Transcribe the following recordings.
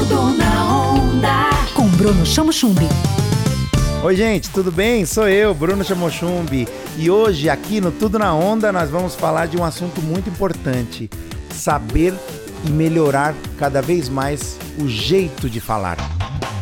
Tudo na onda. Com Bruno Chamo Chumbi. Oi, gente, tudo bem? Sou eu, Bruno Chamochumbi. E hoje, aqui no Tudo na Onda, nós vamos falar de um assunto muito importante: saber e melhorar cada vez mais o jeito de falar.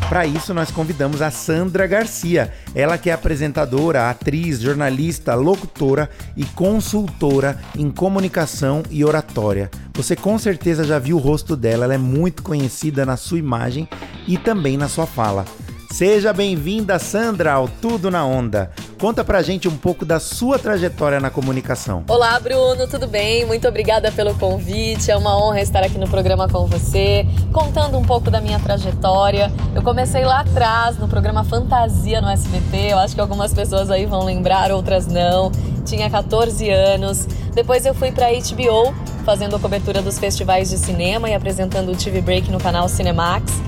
Para isso, nós convidamos a Sandra Garcia, ela que é apresentadora, atriz, jornalista, locutora e consultora em comunicação e oratória. Você com certeza já viu o rosto dela, ela é muito conhecida na sua imagem e também na sua fala. Seja bem-vinda, Sandra, ao Tudo na Onda. Conta pra gente um pouco da sua trajetória na comunicação. Olá, Bruno, tudo bem? Muito obrigada pelo convite. É uma honra estar aqui no programa com você, contando um pouco da minha trajetória. Eu comecei lá atrás, no programa Fantasia no SBT. Eu acho que algumas pessoas aí vão lembrar, outras não. Tinha 14 anos. Depois eu fui pra HBO, fazendo a cobertura dos festivais de cinema e apresentando o TV Break no canal Cinemax.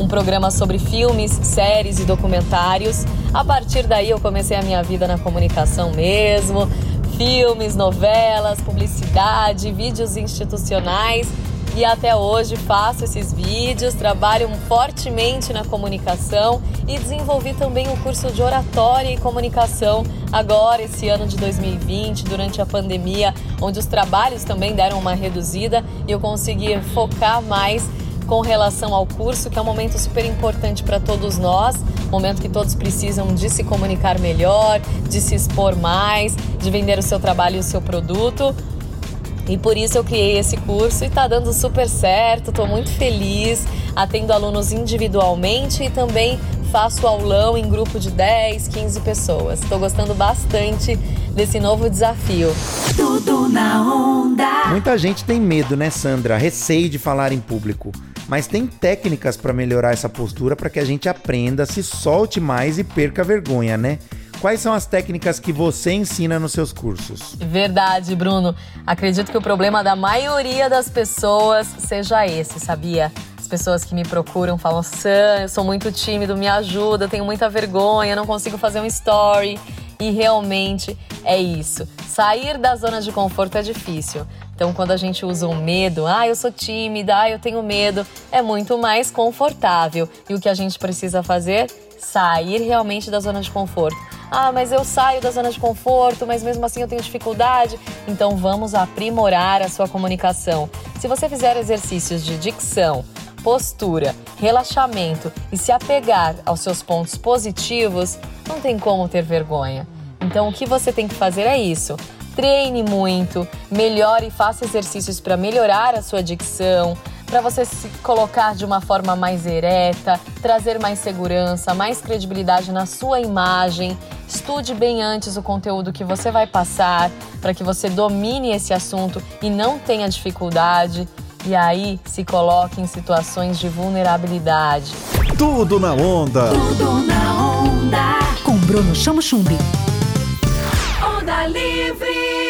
Um programa sobre filmes, séries e documentários. A partir daí eu comecei a minha vida na comunicação mesmo, filmes, novelas, publicidade, vídeos institucionais e até hoje faço esses vídeos, trabalho fortemente na comunicação e desenvolvi também o um curso de oratória e comunicação agora esse ano de 2020, durante a pandemia, onde os trabalhos também deram uma reduzida e eu consegui focar mais com relação ao curso, que é um momento super importante para todos nós, momento que todos precisam de se comunicar melhor, de se expor mais, de vender o seu trabalho e o seu produto. E por isso eu criei esse curso e está dando super certo, estou muito feliz, atendo alunos individualmente e também faço aulão em grupo de 10, 15 pessoas. Estou gostando bastante desse novo desafio. Tudo na onda. Muita gente tem medo, né, Sandra? Receio de falar em público mas tem técnicas para melhorar essa postura para que a gente aprenda, se solte mais e perca a vergonha, né? Quais são as técnicas que você ensina nos seus cursos? Verdade, Bruno. Acredito que o problema da maioria das pessoas seja esse, sabia? As pessoas que me procuram falam: Sam, eu sou muito tímido, me ajuda, tenho muita vergonha, não consigo fazer um story. E realmente é isso. Sair da zona de conforto é difícil. Então, quando a gente usa o medo, ah, eu sou tímida, ah, eu tenho medo, é muito mais confortável. E o que a gente precisa fazer? Sair realmente da zona de conforto. Ah, mas eu saio da zona de conforto, mas mesmo assim eu tenho dificuldade. Então, vamos aprimorar a sua comunicação. Se você fizer exercícios de dicção, postura, relaxamento e se apegar aos seus pontos positivos, não tem como ter vergonha. Então, o que você tem que fazer é isso treine muito, melhore e faça exercícios para melhorar a sua dicção, para você se colocar de uma forma mais ereta, trazer mais segurança, mais credibilidade na sua imagem. Estude bem antes o conteúdo que você vai passar, para que você domine esse assunto e não tenha dificuldade. E aí se coloque em situações de vulnerabilidade. Tudo na onda. Tudo na onda. Com Bruno Chamo Chumbi. Onda Livre.